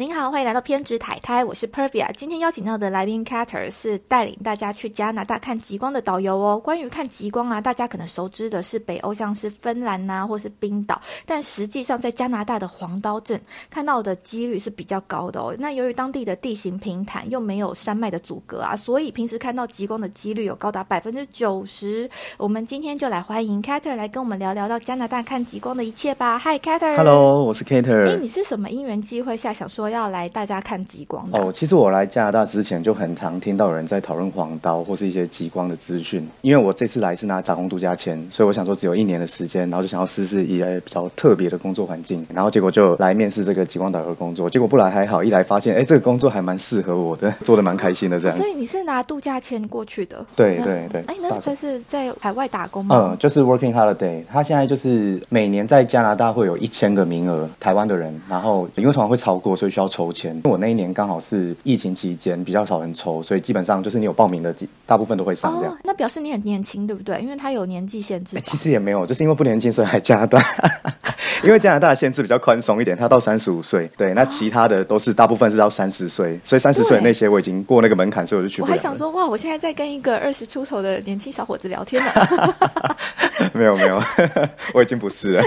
您好，欢迎来到偏执太太，我是 Pervia。今天邀请到的来宾 Cater 是带领大家去加拿大看极光的导游哦。关于看极光啊，大家可能熟知的是北欧，像是芬兰呐，或是冰岛。但实际上，在加拿大的黄刀镇看到的几率是比较高的哦。那由于当地的地形平坦，又没有山脉的阻隔啊，所以平时看到极光的几率有高达百分之九十。我们今天就来欢迎 Cater 来跟我们聊聊到加拿大看极光的一切吧。Hi Cater。Hello，我是 Cater。哎，你是什么因缘机会下想说？要来大家看极光哦。其实我来加拿大之前就很常听到有人在讨论黄刀或是一些极光的资讯。因为我这次来是拿打工度假签，所以我想说只有一年的时间，然后就想要试试一些比较特别的工作环境。然后结果就来面试这个极光导游工作。结果不来还好，一来发现哎，这个工作还蛮适合我的，做的蛮开心的这样。所以你是拿度假签过去的？对对对。哎，那这是在海外打工吗？嗯，就是 working holiday。他现在就是每年在加拿大会有一千个名额，台湾的人，然后因为通常会超过，所以需要抽签。我那一年刚好是疫情期间，比较少人抽，所以基本上就是你有报名的，大部分都会上这样。那表示你很年轻，对不对？因为他有年纪限制。其实也没有，就是因为不年轻，所以还加拿大。因为加拿大的限制比较宽松一点，他到三十五岁。对，那其他的都是大部分是到三十岁，所以三十岁那些我已经过那个门槛，所以我就去。我还想说，哇，我现在在跟一个二十出头的年轻小伙子聊天呢。没 有没有，我已经不是了。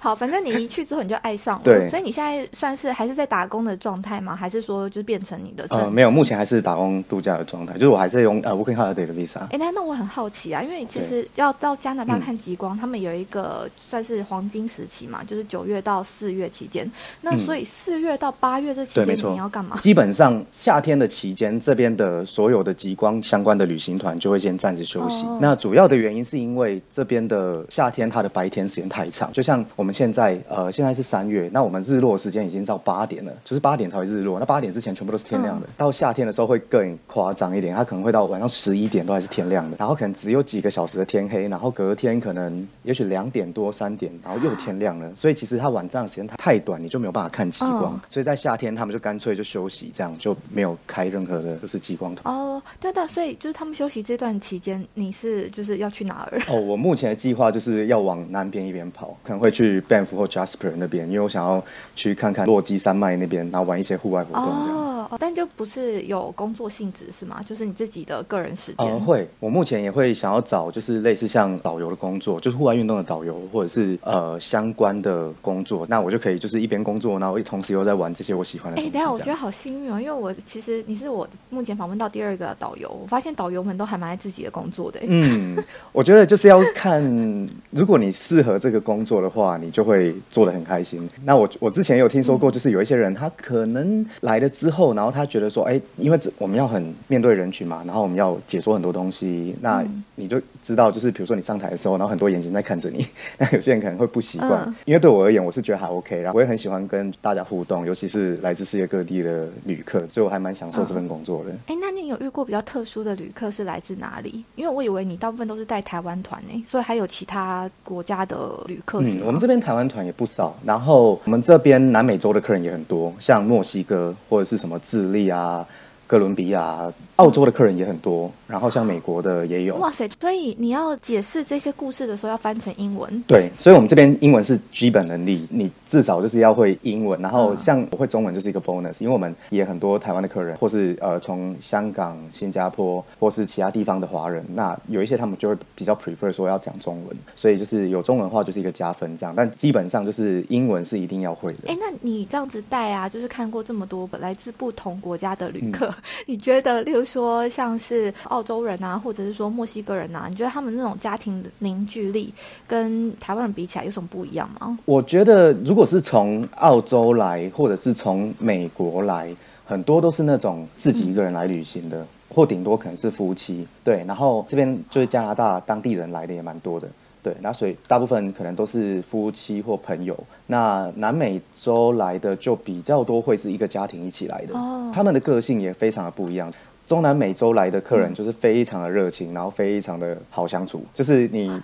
好，反正你一去之后你就爱上了。对，所以你现在算是还是在打工的状态吗？还是说就是变成你的？呃，没有，目前还是打工度假的状态，就是我还是用呃 working holiday 的 visa。哎，那那我很好奇啊，因为其实要到加拿大看极光，他们有一个算是黄金时期嘛，就是九月到四月期间。那所以四月到八月这期间你要干嘛？基本上夏天的期间，这边的所有的极光相关的旅行团就会先暂时休息。那主要的原因是因为这边的夏天它的白天时间太长，就像我们现在呃现在是三月，那我们日落时间已经到八点了，就是八点才会日落。那八点之前全部都是天亮的。到夏天的时候会更夸张一点，它可能会到晚上十一点都还是天亮的，然后可能只有几个小时的天黑，然后隔天可能也许两点多三点，然后又天亮了。所以其实它晚上时间太短，你就没有办法看极光。所以在夏天他们就干脆就休息，这样就没有开任何的就是极光团。哦，对的，所以就是他们休息这段期间，你是就是要去哪儿？哦，我目前的计划就是要往南边一边跑，可能会去 Banff 或 Jasper 那边，因为我想要去看看落基山脉那边，然后玩一些户外活动这样。哦，但就不是有工作性质是吗？就是你自己的个人时间？呃，会。我目前也会想要找就是类似像导游的工作，就是户外运动的导游，或者是呃相关的工作。那我就可以就是一边工作，然后同时又在玩这些我喜欢的。哎，等下我觉得好幸运哦，因为我其实你是我目前访问到第二个导游，我发现导游们都还蛮爱自己的工作的。嗯，我觉得就是要看，如果你适合这个工作的话，你就会做的很开心。那我我之前有听说过，就是有一些人他可能来了之后，然后他觉得说，哎，因为这我们要很面对人群嘛，然后我们要解说很多东西，那你就知道，就是比如说你上台的时候，然后很多眼睛在看着你，那有些人可能会不习惯。因为对我而言，我是觉得还 OK，然后我也很喜欢跟大家互动，尤其是来自世界各地的旅客，所以我还蛮享受这份工作的。哎，那你有遇过比较特殊的旅客是来自哪里？因为我以为你大部分都是带台湾团呢，所以还有其他国家的旅客。嗯，我们这边台湾团也不少，然后我们这边南美洲的客人也很多，像墨西哥或者是什么智利啊。哥伦比亚、澳洲的客人也很多，然后像美国的也有。哇塞！所以你要解释这些故事的时候，要翻成英文。对，所以我们这边英文是基本能力，你至少就是要会英文。然后像我会中文就是一个 bonus，因为我们也很多台湾的客人，或是呃从香港、新加坡或是其他地方的华人，那有一些他们就会比较 prefer 说要讲中文，所以就是有中文话就是一个加分这样。但基本上就是英文是一定要会的。哎，那你这样子带啊，就是看过这么多来自不同国家的旅客。你觉得，例如说像是澳洲人啊，或者是说墨西哥人啊，你觉得他们那种家庭凝聚力跟台湾人比起来有什么不一样吗？我觉得，如果是从澳洲来，或者是从美国来，很多都是那种自己一个人来旅行的，或顶多可能是夫妻。对，然后这边就是加拿大当地人来的也蛮多的。对，那所以大部分可能都是夫妻或朋友。那南美洲来的就比较多，会是一个家庭一起来的。哦，他们的个性也非常的不一样。中南美洲来的客人就是非常的热情，然后非常的好相处。就是你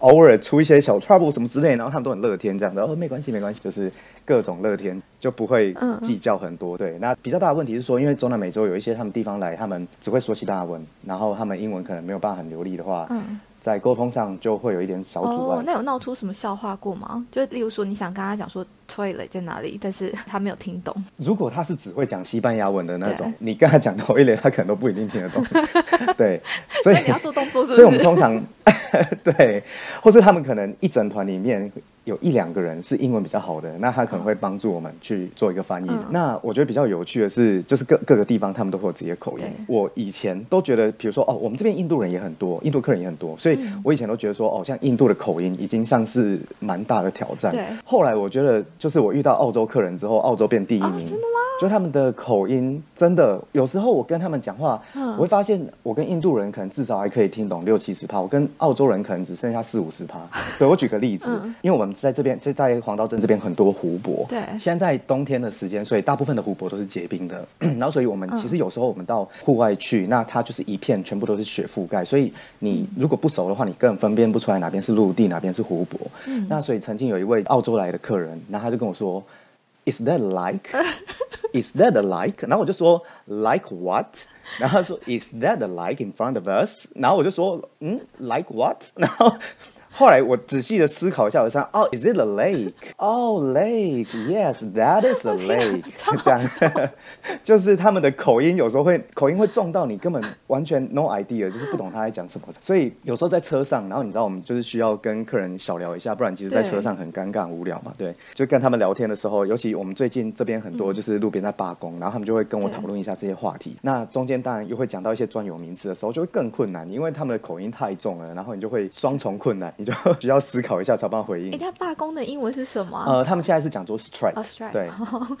偶尔出一些小 trouble 什么之类，然后他们都很乐天这样的。哦，没关系，没关系，就是各种乐天，就不会计较很多。对，那比较大的问题是说，因为中南美洲有一些他们地方来，他们只会说西班牙文，然后他们英文可能没有办法很流利的话。在沟通上就会有一点小阻碍。哦，那有闹出什么笑话过吗？就例如说，你想跟他讲说 toilet 在哪里，但是他没有听懂。如果他是只会讲西班牙文的那种，你跟他讲 toilet，他可能都不一定听得懂。对，所以你要做动作是不是？所以我们通常 对，或是他们可能一整团里面有一两个人是英文比较好的，那他可能会帮助我们去做一个翻译。嗯那我觉得比较有趣的是，就是各各个地方他们都会有自己的口音。我以前都觉得，比如说哦，我们这边印度人也很多，印度客人也很多，所以嗯我以前都觉得说，哦，像印度的口音已经像是蛮大的挑战对。后来我觉得，就是我遇到澳洲客人之后，澳洲变第一啊名。真的吗？就他们的口音真的，有时候我跟他们讲话，嗯我会发现我跟印度人可能至少还可以听懂六七十趴，我跟澳洲人可能只剩下四五十趴。对我举个例子，嗯因为我们在这边，就在黄道镇这边很多湖泊，对现在在冬天的时间，所以大部分的湖泊都是结冰的，然后所以我们嗯其实有时候我们到户外去，那它就是一片全部都是雪覆盖，所以你嗯如果不熟的话，你根本分辨不出来哪边是陆地，哪边是湖泊。嗯那所以曾经有一位澳洲来的客人，然后他就跟我说，Is that like？Is that a like？然后我就说 like what？然后他说 Is that a like in front of us？然后我就说嗯，like what？然后 后来我仔细的思考一下，我想哦，Is it a lake？哦、lake，yes，that is a lake。超这样，就是他们的口音有时候会口音会重到你根本完全 no idea，就是不懂他在讲什么。所以有时候在车上，然后你知道我们就是需要跟客人小聊一下，不然其实在对车上很尴尬很无聊嘛。对，就跟他们聊天的时候，尤其我们最近这边很多就是路边在罢工，然后他们就会跟我对讨论一下这些话题。那中间当然又会讲到一些专有名词的时候，就会更困难，因为他们的口音太重了，然后你就会双重困难，你就 需要思考一下才有办法回应哎，。他罢工的英文是什么啊？呃，他们现在是讲做 strike，、对，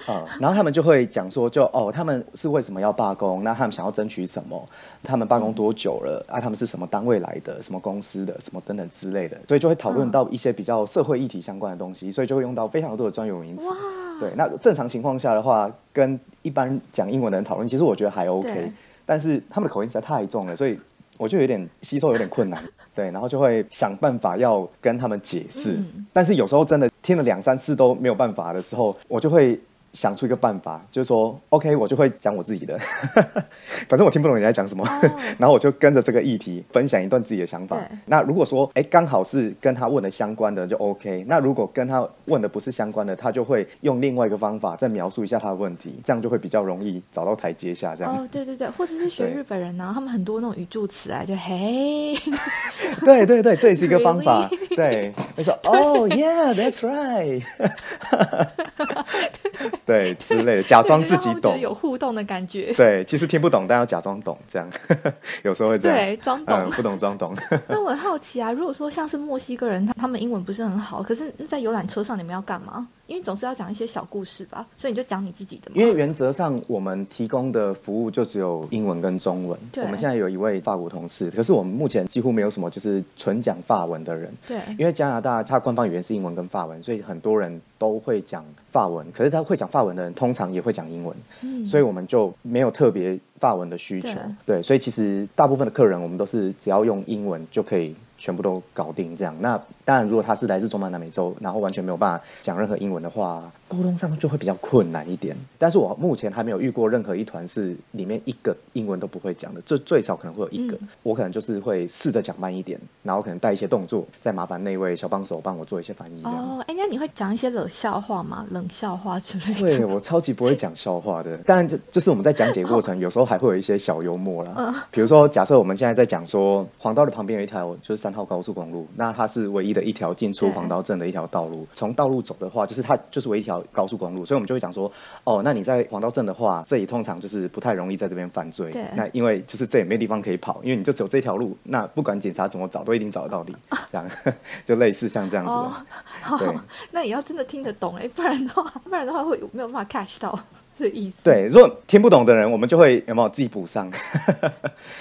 呃，然后他们就会讲说就，哦，他们是为什么要罢工？那他们想要争取什么？他们罢工多久了？啊，他们是什么单位来的？什么公司的？什么等等之类的，所以就会讨论到一些比较社会议题相关的东西，所以就会用到非常多的专有名词。哇，对，那正常情况下的话，跟一般讲英文的人讨论，其实我觉得还 OK，对但是他们的口音实在太重了，所以我就有点吸收有点困难。对，然后就会想办法要跟他们解释，嗯但是有时候真的听了两三次都没有办法的时候，我就会。想出一个办法，就是说，OK，我就会讲我自己的，反正我听不懂你在讲什么，哦 然后我就跟着这个议题分享一段自己的想法。那如果说，哎，刚好是跟他问的相关的，就 OK。那如果跟他问的不是相关的，他就会用另外一个方法再描述一下他的问题，这样就会比较容易找到台阶下。这样，哦，对对对，或者是学日本人呢，他们很多那种语助词啊，就嘿，对对对，这也是一个方法。对，他说，Oh yeah，that's right。对之类的，假装自己懂。有互动的感觉。对，其实听不懂，但要假装懂，这样 有时候会这样。对装懂嗯，不懂装懂。那我很好奇啊，如果说像是墨西哥人，他他们英文不是很好，可是在游览车上你们要干嘛？因为总是要讲一些小故事吧，所以你就讲你自己的嘛。因为原则上我们提供的服务就只有英文跟中文。对我们现在有一位法国同事，可是我们目前几乎没有什么就是纯讲法文的人。对因为加拿大它官方语言是英文跟法文，所以很多人都会讲法文。可是他会讲法文的人，通常也会讲英文，嗯所以我们就没有特别法文的需求。对对，所以其实大部分的客人，我们都是只要用英文就可以全部都搞定这样。那当然，如果他是来自中南南美洲，然后完全没有办法讲任何英文的话，沟通上就会比较困难一点。但是我目前还没有遇过任何一团是里面一个英文都不会讲的，最最少可能会有一个。嗯我可能就是会试着讲慢一点，然后可能带一些动作，再麻烦那位小帮手帮我做一些翻译。哦，哎，那你会讲一些冷笑话吗？冷笑话之类的对？我超级不会讲笑话的，当然这就是我们在讲解过程，有时候还会有一些小幽默啦。嗯比如说，假设我们现在在讲说黄道的旁边有一条就是三号高速公路，那它是唯一的一条进出黄道镇的一条道路。从道路走的话，就是它就是唯一一条高速公路，所以我们就会讲说，哦，那你在黄道镇的话，这里通常就是不太容易在这边犯罪对。那因为就是这也没地方可以跑，因为你就只有这条路，那不管警察怎么找，都一定找得到你。这样 就类似像这样子。对，那也要真的听得懂哎，不然的话，不然的话会没有办法 catch 到对，如果听不懂的人，我们就会有没有自己补上。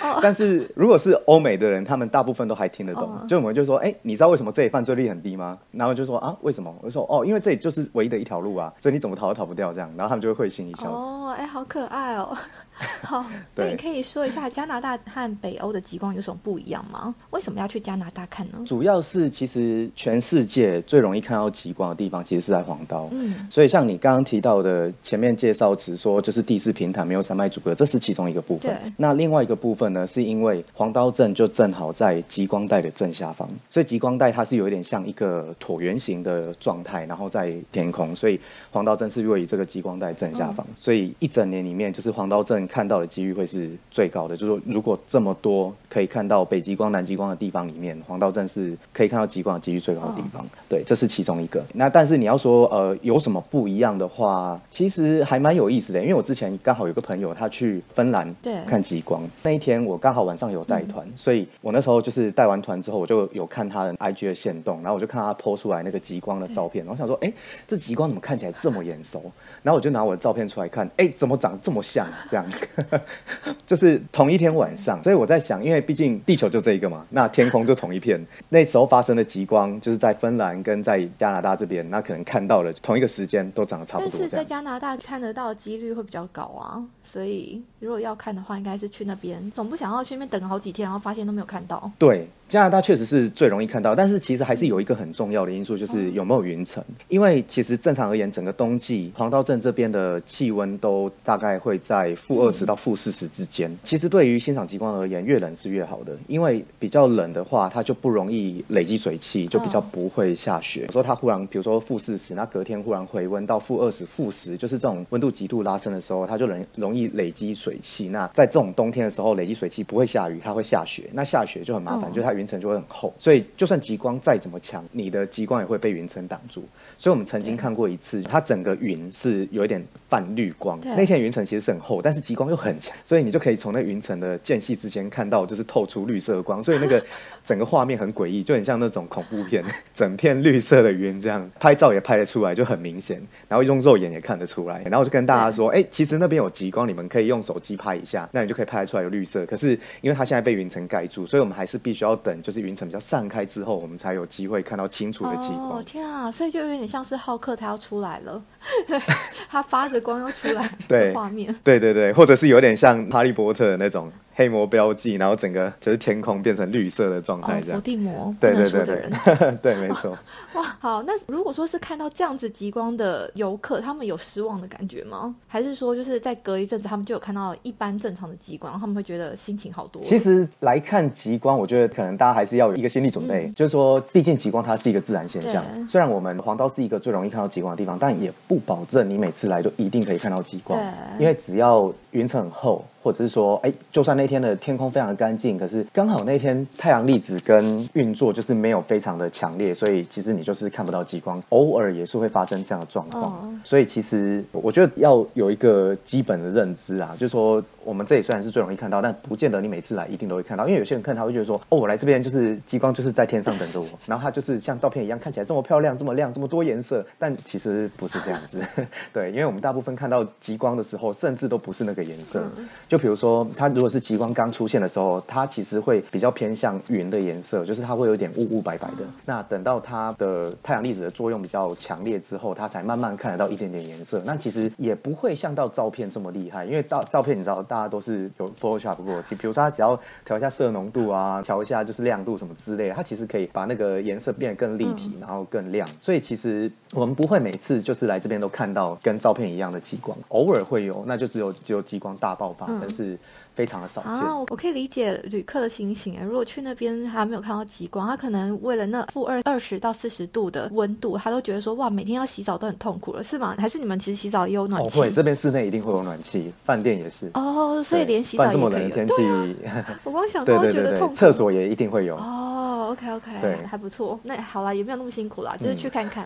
哦 但是如果是欧美的人，他们大部分都还听得懂。哦就我们就说，哎、你知道为什么这里犯罪率很低吗？然后就说啊，为什么？我就说哦，因为这里就是唯一的一条路啊，所以你怎么逃都逃不掉这样。然后他们就会会心一笑。哦，哎，好可爱哦。好，那对你可以说一下加拿大和北欧的极光有什么不一样吗？为什么要去加拿大看呢？主要是其实全世界最容易看到极光的地方，其实是在黄刀。嗯，所以像你刚刚提到的前面介绍造词说就是地势平坦，没有山脉阻隔，这是其中一个部分。那另外一个部分呢，是因为黄刀镇就正好在极光带的正下方，所以极光带它是有一点像一个椭圆形的状态，然后在天空，所以黄刀镇是位于这个极光带正下方，所以一整年里面就是黄刀镇看到的几率会是最高的。就是说，如果这么多可以看到北极光、南极光的地方里面，黄道镇是可以看到极光的几率最高的地方。对，这是其中一个。那但是你要说呃有什么不一样的话，其实还蛮有意思的。因为我之前刚好有个朋友他去芬兰看极光，那一天我刚好晚上有带团，所以我那时候就是带完团之后，我就有看他的 IG 的线动，然后我就看他 PO 出来那个极光的照片，然后想说，哎，这极光怎么看起来这么眼熟？然后我就拿我的照片出来看，哎，怎么长这么像？这样，就是同一天晚上。所以我在想，因为毕竟地球就这一个嘛，那天空就同一片。那时候发生的极光，就是在芬兰跟在加拿大这边，那可能看到了同一个时间都长得差不多。但是在加拿大看得到的几率会比较高啊，所以如果要看的话，应该是去那边。总不想要去那边等好几天，然后发现都没有看到。对。加拿大确实是最容易看到，但是其实还是有一个很重要的因素，就是有没有云层。因为其实正常而言，整个冬季黄刀镇这边的气温都大概会在负二十到负四十之间。其实对于欣赏极光而言，越冷是越好的，因为比较冷的话，它就不容易累积水汽，就比较不会下雪。有时候它忽然，比如说负四十，那隔天忽然回温到负二十、负十，就是这种温度极度拉升的时候，它就容容易累积水汽。那在这种冬天的时候，累积水汽不会下雨，它会下雪。那下雪就很麻烦，就是它。云层就会很厚，所以就算极光再怎么强，你的极光也会被云层挡住。所以我们曾经看过一次，它整个云是有一点泛绿光。那天云层其实是很厚，但是极光又很强，所以你就可以从那云层的间隙之间看到，就是透出绿色的光。所以那个 整个画面很诡异，就很像那种恐怖片，整片绿色的云这样拍照也拍得出来，就很明显。然后用肉眼也看得出来。然后我就跟大家说，哎，其实那边有极光，你们可以用手机拍一下，那你就可以拍得出来有绿色。可是因为它现在被云层盖住，所以我们还是必须要。等就是云层比较散开之后，我们才有机会看到清楚的极光。哦天啊！所以就有点像是浩克他要出来了，他发着光要出来，对画面，对对对，或者是有点像哈利波特那种。黑魔标记，然后整个就是天空变成绿色的状态，这样。伏地魔，对对对对，对，没错。哇，好，那如果说是看到这样子极光的游客，他们有失望的感觉吗？还是说就是在隔一阵子，他们就有看到一般正常的极光，他们会觉得心情好多？其实来看极光，我觉得可能大家还是要有一个心理准备，就是说，毕竟极光它是一个自然现象。虽然我们黄刀是一个最容易看到极光的地方，但也不保证你每次来都一定可以看到极光。因为只要云层很厚。或者是说，哎，就算那天的天空非常的干净，可是刚好那天太阳粒子跟运作就是没有非常的强烈，所以其实你就是看不到极光，偶尔也是会发生这样的状况。所以其实我觉得要有一个基本的认知啊，就是说我们这里虽然是最容易看到，但不见得你每次来一定都会看到，因为有些人看他会觉得说，哦，我来这边就是极光就是在天上等着我，然后它就是像照片一样看起来这么漂亮、这么亮、这么多颜色，但其实不是这样子。对，因为我们大部分看到极光的时候，甚至都不是那个颜色，就。比如说，它如果是极光刚出现的时候，它其实会比较偏向云的颜色，就是它会有点雾雾白白的。那等到它的太阳粒子的作用比较强烈之后，它才慢慢看得到一点点颜色。那其实也不会像到照片这么厉害，因为照照片你知道，大家都是有 Photoshop 过。比如说，它只要调一下色浓度啊，调一下就是亮度什么之类，它其实可以把那个颜色变得更立体，然后更亮。所以其实我们不会每次就是来这边都看到跟照片一样的极光，偶尔会有，那就只有只有极光大爆发。但是非常的少见啊！我可以理解旅客的心情哎。如果去那边还没有看到极光，他可能为了那负二二十到四十度的温度，他都觉得说哇，每天要洗澡都很痛苦了，是吗？还是你们其实洗澡也有暖气？会，这边室内一定会有暖气，饭店也是哦。所以连洗澡也可以。天气，我光想都觉得痛苦。厕所也一定会有哦。OK OK，对，还不错。那好了，也没有那么辛苦啦，就是去看看。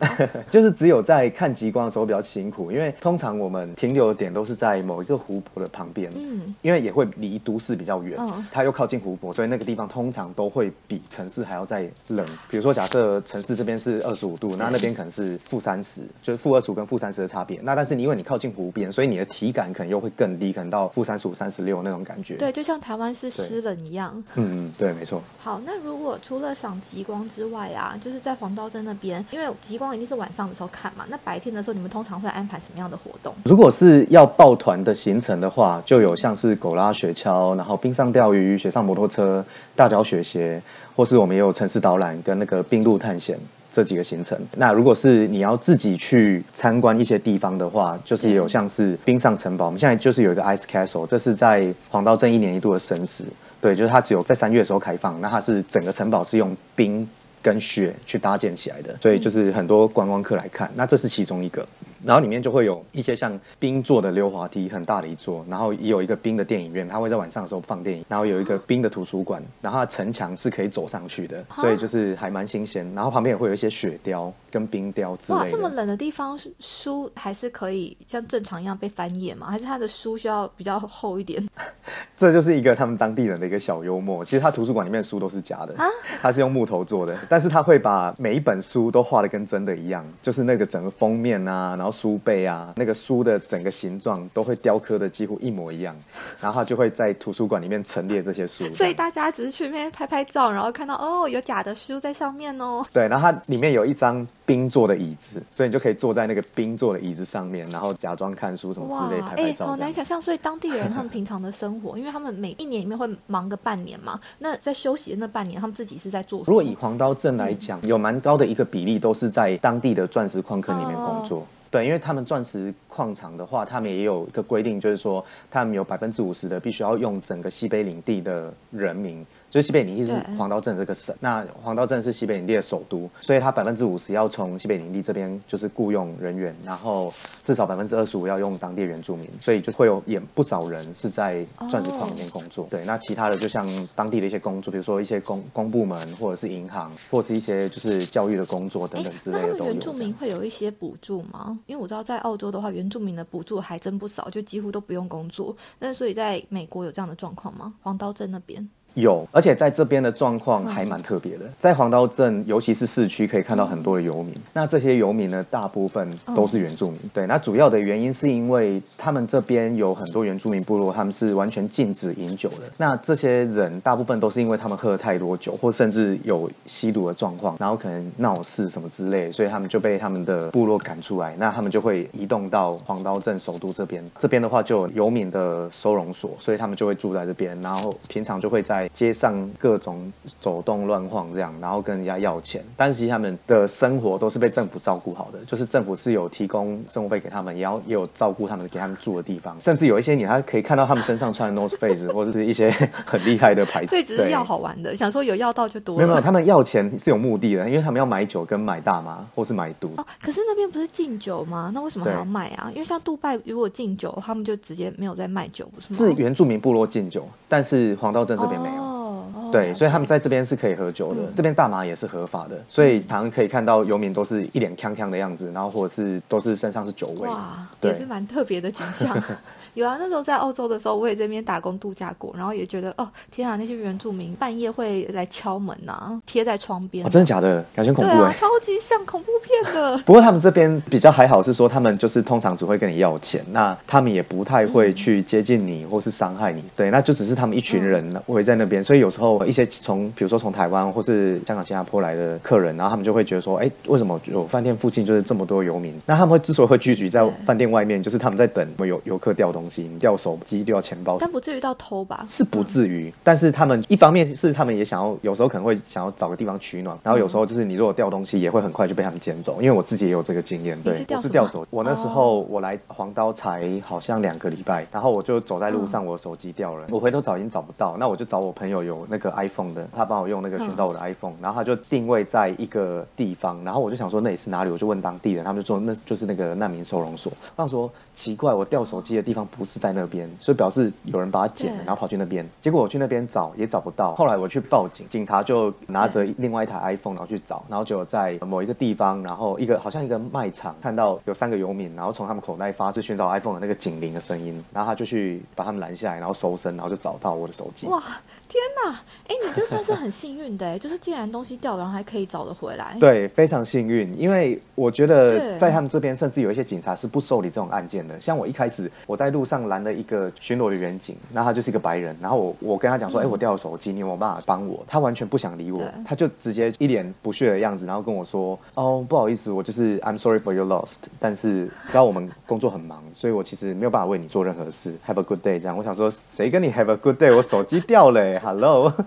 就是只有在看极光的时候比较辛苦，因为通常我们停留的点都是在某一个湖泊的旁边，嗯，因为也会。离都市比较远，嗯它又靠近湖泊，所以那个地方通常都会比城市还要再冷。比如说，假设城市这边是二十五度，那那边可能是负三十，就是负二十五跟负三十的差别。那但是因为你靠近湖边，所以你的体感可能又会更低，可能到负三十五、三十六那种感觉。对，就像台湾是湿冷一样。嗯嗯，对，没错。好，那如果除了赏极光之外啊，就是在黄刀镇那边，因为极光一定是晚上的时候看嘛。那白天的时候，你们通常会安排什么样的活动？如果是要抱团的行程的话，就有像是狗拉雪橇，然后冰上钓鱼、雪上摩托车、大脚雪鞋，或是我们也有城市导览跟那个冰路探险。这几个行程。那如果是你要自己去参观一些地方的话，就是也有像是冰上城堡，我们现在就是有一个 Ice Castle，这是在黄道镇一年一度的神事。对，就是它只有在三月的时候开放，那它是整个城堡是用冰跟雪去搭建起来的，所以就是很多观光客来看。那这是其中一个。然后里面就会有一些像冰做的溜滑梯，很大的一座，然后也有一个冰的电影院，它会在晚上的时候放电影，然后有一个冰的图书馆，然后它城墙是可以走上去的，所以就是还蛮新鲜。然后旁边也会有一些雪雕跟冰雕之类的。哇，这么冷的地方，书还是可以像正常一样被翻页吗？还是它的书需要比较厚一点？这就是一个他们当地人的一个小幽默。其实他图书馆里面的书都是假的，他是用木头做的，但是他会把每一本书都画的跟真的一样，就是那个整个封面啊，然后书背啊，那个书的整个形状都会雕刻的几乎一模一样，然后他就会在图书馆里面陈列这些书。所以大家只是去那边拍拍照，然后看到哦有假的书在上面哦。对，然后它里面有一张冰做的椅子，所以你就可以坐在那个冰做的椅子上面，然后假装看书什么之类拍拍照。好难想象，所以当地人他们平常的生活，因为他们每一年里面会忙个半年嘛，那在休息的那半年，他们自己是在做。如果以黄刀镇来讲，有蛮高的一个比例都是在当地的钻石矿坑里面工作。对，因为他们钻石矿场的话，他们也有一个规定，就是说他们有百分之五十的必须要用整个西北领地的人民。就西北领地是黄刀镇这个省，那黄刀镇是西北领地的首都，所以它百分之五十要从西北领地这边就是雇佣人员，然后至少百分之二十五要用当地原住民，所以就会有也不少人是在钻石矿里面工作。对，那其他的就像当地的一些工作，比如说一些公公部门或者是银行，或者是一些就是教育的工作等等之类的都有。原住民会有一些补助吗？因为我知道在澳洲的话，原住民的补助还真不少，就几乎都不用工作。那所以在美国有这样的状况吗？黄刀镇那边？有，而且在这边的状况还蛮特别的。在黄刀镇，尤其是市区，可以看到很多的游民。那这些游民呢，大部分都是原住民。对，那主要的原因是因为他们这边有很多原住民部落，他们是完全禁止饮酒的。那这些人大部分都是因为他们喝了太多酒，或甚至有吸毒的状况，然后可能闹事什么之类，所以他们就被他们的部落赶出来。那他们就会移动到黄刀镇首都这边。这边的话就有游民的收容所，所以他们就会住在这边，然后平常就会在。街上各种走动乱晃这样，然后跟人家要钱，但是他们的生活都是被政府照顾好的，就是政府是有提供生活费给他们，也要也有照顾他们，给他们住的地方，甚至有一些你还可以看到他们身上穿的 North Face 或者是一些很厉害的牌子。所以只是要好玩的，想说有要到就多。没有没有，他们要钱是有目的的，因为他们要买酒跟买大麻或是买毒。哦，可是那边不是禁酒吗？那为什么还要卖啊？因为像杜拜如果禁酒，他们就直接没有在卖酒，不是吗？是原住民部落禁酒，但是黄道镇这边没有。对，所以他们在这边是可以喝酒的，这边大麻也是合法的，所以常常可以看到游民都是一脸康康的样子，然后或者是都是身上是酒味，哇，也是蛮特别的景象。有啊，那时候在澳洲的时候，我也这边打工度假过，然后也觉得哦，天啊，那些原住民半夜会来敲门呐，贴在窗边，真的假的？感觉恐怖哎，超级像恐怖片的。不过他们这边比较还好，是说他们就是通常只会跟你要钱，那他们也不太会去接近你或是伤害你。对，那就只是他们一群人围在那边，所以有时候一些从比如说从台湾或是香港、新加坡来的客人，然后他们就会觉得说，哎，为什么有饭店附近就是这么多游民？那他们会之所以会聚集在饭店外面，就是他们在等游游客调动。东西掉手机掉钱包，但不至于到偷吧？是不至于，但是他们一方面是他们也想要，有时候可能会想要找个地方取暖，然后有时候就是你如果掉东西，也会很快就被他们捡走。因为我自己也有这个经验，对，我是掉手。我那时候我来黄刀才好像两个礼拜，然后我就走在路上，我的手机掉了，我回头找已经找不到，那我就找我朋友有那个 iPhone 的，他帮我用那个寻找我的 iPhone，然后他就定位在一个地方，然后我就想说那里是哪里，我就问当地人，他们就说那就是那个难民收容所。我想说奇怪，我掉手机的地方不是在那边。所以表示有人把它捡了，然后跑去那边。结果我去那边找也找不到。后来我去报警，警察就拿着另外一台 iPhone，然后去找，然后就在某一个地方，然后一个好像一个卖场，看到有三个游民，然后从他们口袋发出寻找 iPhone 的那个警铃的声音，然后他就去把他们拦下来，然后搜身，然后就找到我的手机。哇！天哪，哎，你这算是很幸运的，就是既然东西掉了，然后还可以找得回来。对，非常幸运，因为我觉得在他们这边，甚至有一些警察是不受理这种案件的。像我一开始我在路上拦了一个巡逻的远警，那他就是一个白人，然后我我跟他讲说，哎，我掉了手机，你有没有办法帮我？他完全不想理我，他就直接一脸不屑的样子，然后跟我说，哦，不好意思，我就是 I'm sorry for your lost，但是知道我们工作很忙，所以我其实没有办法为你做任何事。Have a good day，这样。我想说，谁跟你 Have a good day？我手机掉了，Hello。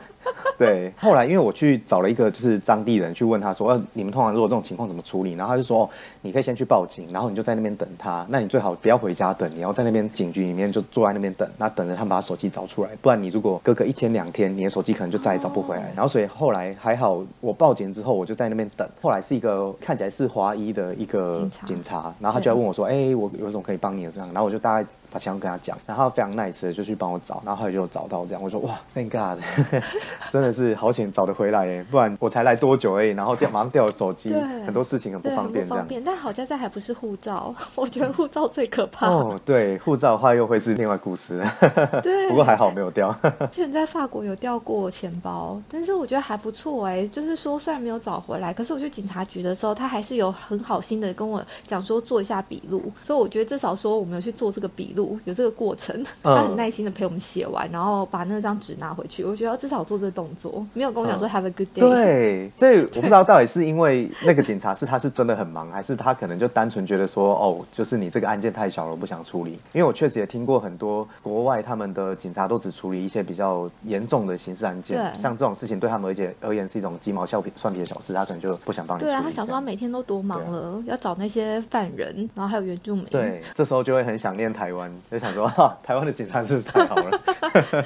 对，后来因为我去找了一个就是当地人去问他说，呃，你们通常如果这种情况怎么处理？然后他就说，哦，你可以先去报警，然后你就在那边等他。那你最好不要回家等，你要在那边警局里面就坐在那边等，那等着他们把手机找出来。不然你如果隔个一天两天，你的手机可能就再也找不回来。然后所以后来还好，我报警之后我就在那边等。后来是一个看起来是华裔的一个警察，然后他就来问我说，哎，我有什么可以帮你的这样？然后我就大概。把情况跟他讲，然后非常 nice 的就去帮我找，然后后来就找到这样。我说哇，Thank God，真的是好险找得回来耶，不然我才来多久哎，然后掉马上掉了手机，很多事情很不方便这样。但好在在还不是护照，我觉得护照最可怕。哦，对，护照的话又会是另外故事。对，不过还好没有掉。之前在法国有掉过钱包，但是我觉得还不错哎，就是说虽然没有找回来，可是我去警察局的时候，他还是有很好心的跟我讲说做一下笔录，所以我觉得至少说我们有去做这个笔录。有这个过程，他很耐心的陪我们写完，然后把那张纸拿回去。我觉得至少做这个动作，没有跟我讲说 have a good day。对，所以 我不知道到底是因为那个警察是他是真的很忙，还是他可能就单纯觉得说哦，就是你这个案件太小了，我不想处理。因为我确实也听过很多国外他们的警察都只处理一些比较严重的刑事案件，像这种事情对他们而且而言是一种鸡毛蒜皮蒜皮的小事，他可能就不想帮你。对啊，他想说他每天都多忙了，要找那些犯人，然后还有原住民。对，这时候就会很想念台湾。就想说，台湾的警察是太好了。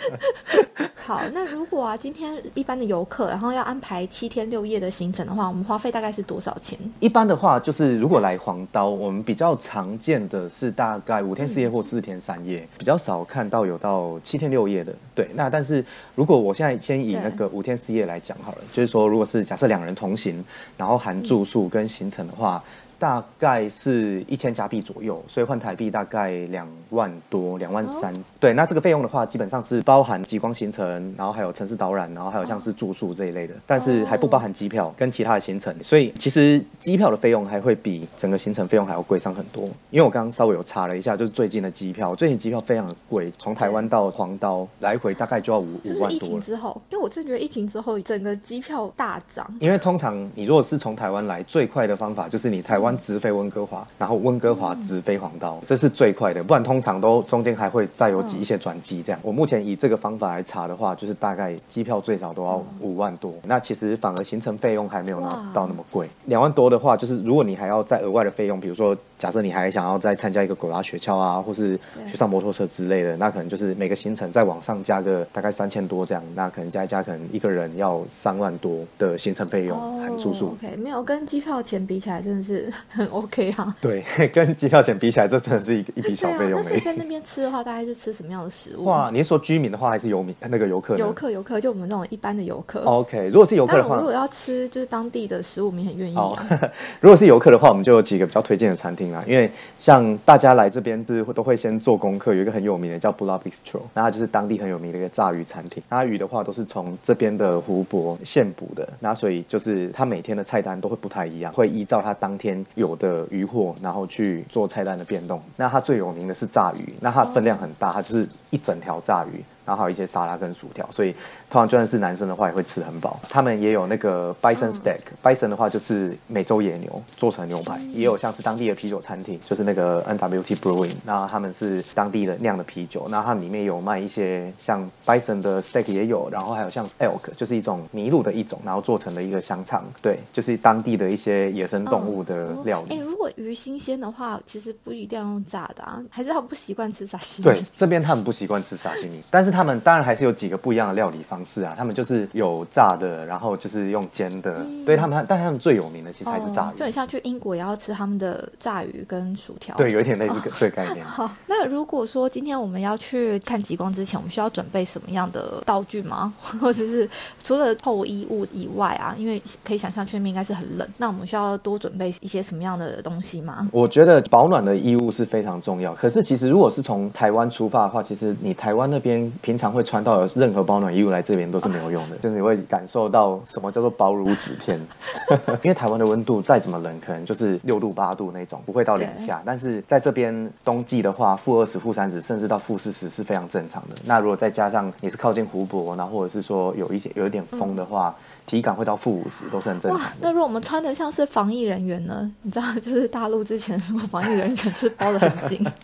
好，那如果啊，今天一般的游客，然后要安排七天六夜的行程的话，我们花费大概是多少钱？一般的话，就是如果来黄刀，我们比较常见的是大概五天四夜或四天三夜，比较少看到有到七天六夜的。对，那但是如果我现在先以那个五天四夜来讲好了，就是说，如果是假设两人同行，然后含住宿跟行程的话。大概是一千加币左右，所以换台币大概两万多，两万三。对，那这个费用的话，基本上是包含极光行程，然后还有城市导览，然后还有像是住宿这一类的，但是还不包含机票跟其他的行程。所以其实机票的费用还会比整个行程费用还要贵上很多。因为我刚刚稍微有查了一下，就是最近的机票，最近机票非常的贵，从台湾到黄刀来回大概就要五五万多。疫情之后，因为我真的觉得疫情之后整个机票大涨。因为通常你如果是从台湾来，最快的方法就是你台湾。直飞温哥华，然后温哥华直飞黄刀，这是最快的。不然通常都中间还会再有几一些转机这样。我目前以这个方法来查的话，就是大概机票最少都要五万多。那其实反而行程费用还没有拿到那么贵。两万多的话，就是如果你还要再额外的费用，比如说假设你还想要再参加一个狗拉雪橇啊，或是去上摩托车之类的，那可能就是每个行程再往上加个大概三千多这样。那可能加一加，可能一个人要三万多的行程费用含住宿。OK，没有跟机票钱比起来，真的是。很 OK 哈，对，跟机票钱比起来，这真的是一一笔小费用。那在那边吃的话，大概是吃什么样的食物？哇，你是说居民的话，还是游民？那个游客？游客，游客，就我们那种一般的游客。OK，如果是游客的话，如果要吃就是当地的食物，我们很愿意。如果是游客的话，我们就有几个比较推荐的餐厅啦。因为像大家来这边是都会先做功课，有一个很有名的叫 Bula Bistro，那它就是当地很有名的一个炸鱼餐厅。那鱼的话都是从这边的湖泊现捕的，那所以就是它每天的菜单都会不太一样，会依照它当天有的鱼货，然后去做菜单的变动。那它最有名的是炸鱼，那它分量很大，它就是一整条炸鱼。然后还有一些沙拉跟薯条，所以通常就算是男生的话也会吃很饱。他们也有那个 bison steak，bison 的话就是美洲野牛做成牛排，也有像是当地的啤酒餐厅，就是那个 NWT Brewing，那他们是当地的酿的啤酒，那它里面有卖一些像 bison 的 steak 也有，然后还有像 elk，就是一种麋鹿的一种，然后做成的一个香肠，对，就是当地的一些野生动物的料理。哎，如果鱼新鲜的话，其实不一定要用炸的啊，还是他们不习惯吃沙西米。对，这边他们不习惯吃沙西米，但是他们当然还是有几个不一样的料理方式啊。他们就是有炸的，然后就是用煎的。对他们，但他们最有名的其实还是炸鱼。就很像去英国也要吃他们的炸鱼跟薯条。对，有一点类似这个概念。好，那如果说今天我们要去看极光之前，我们需要准备什么样的道具吗？或者是除了厚衣物以外啊？因为可以想象去那边应该是很冷，那我们需要多准备一些什么样的东西吗？我觉得保暖的衣物是非常重要。可是其实如果是从台湾出发的话，其实你台湾那边。平常会穿到任何保暖衣物来这边都是没有用的，就是你会感受到什么叫做薄如纸片。因为台湾的温度再怎么冷，可能就是六度八度那种，不会到零下。但是在这边冬季的话，负二十、负三十，甚至到负四十是非常正常的。那如果再加上你是靠近湖泊，然后或者是说有一些有一点风的话，体感会到负五十都是很正常。那如果我们穿的像是防疫人员呢？你知道，就是大陆之前说防疫人员是包的很紧。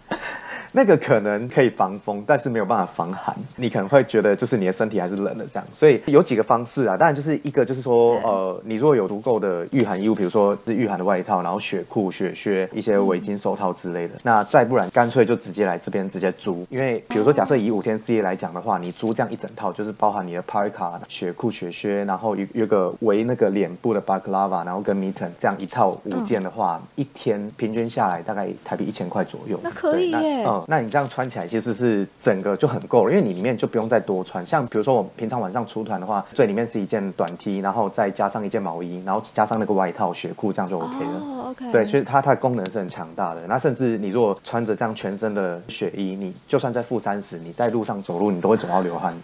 那个可能可以防风，但是没有办法防寒。你可能会觉得就是你的身体还是冷的这样。所以有几个方式啊，当然就是一个就是说，呃，你如果有足够的御寒衣物，比如说是御寒的外套，然后雪裤、雪靴、一些围巾、手套之类的。那再不然，干脆就直接来这边直接租，因为比如说假设以五天四夜来讲的话，你租这样一整套，就是包含你的 parka、雪裤、雪靴，然后有有个围那个脸部的 baklava，然后跟 mitten 这样一套五件的话，一天平均下来大概台币一千块左右。那可以耶。嗯，那你这样穿起来其实是整个就很够了，因为你里面就不用再多穿。像比如说我平常晚上出团的话，最里面是一件短 T，然后再加上一件毛衣，然后加上那个外套、雪裤，这样就 OK 了。哦，OK。对，所以它它的功能是很强大的。那甚至你如果穿着这样全身的雪衣，你就算在负三十，你在路上走路，你都会走到流汗。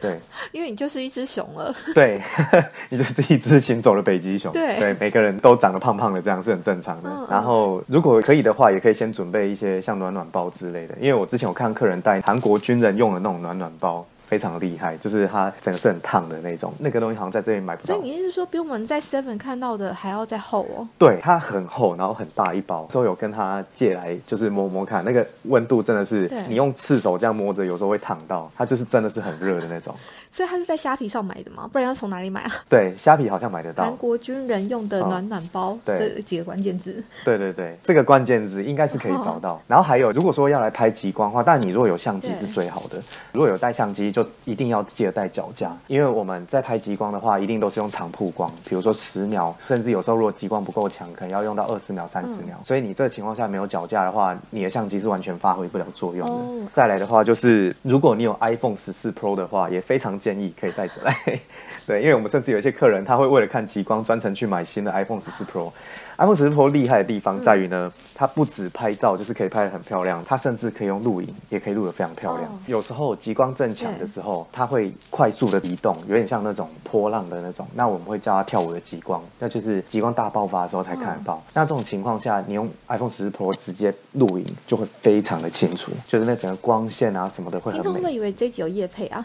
对，因为你就是一只熊了。对，你就是一只行走的北极熊。对，对，每个人都长得胖胖的，这样是很正常的。然后，如果可以的话，也可以先准备一些像暖暖包之类的，因为我之前有看客人带韩国军人用的那种暖暖包。非常厉害，就是它整个是很烫的那种，那个东西好像在这里买不到。所以你意思说，比我们在 Seven 看到的还要再厚哦？对，它很厚，然后很大一包。之后有跟他借来，就是摸摸看，那个温度真的是，你用赤手这样摸着，有时候会烫到。它就是真的是很热的那种。所以它是在虾皮上买的吗？不然要从哪里买啊？对，虾皮好像买得到。韩国军人用的暖暖包，对这几个关键字。对对对，这个关键字应该是可以 找到。然后还有，如果说要来拍极光的话，但你如果有相机是最好的。如果有带相机，就一定要。记得带脚架，因为我们在拍极光的话，一定都是用长曝光，比如说十秒，甚至有时候如果极光不够强，可能要用到二十秒、三十秒。所以你这个情况下没有脚架的话，你的相机是完全发挥不了作用的。再来的话，就是如果你有 iPhone 十四 Pro 的话，也非常建议可以带着来。对，因为我们甚至有一些客人，他会为了看极光，专程去买新的 iPhone 十四 Pro。iPhone 十四 Pro 厉害的地方在于呢，它不止拍照，就是可以拍的很漂亮，它甚至可以用录影，也可以录的非常漂亮。有时候极光正强的时候，它会快速的移动，有点像那种波浪的那种，那我们会叫它跳舞的极光，那就是极光大爆发的时候才看得到。那这种情况下，你用 iPhone 十四 Pro 直接录影，就会非常的清楚，就是那整个光线啊什么的会很美。听众会以为这集有夜配啊？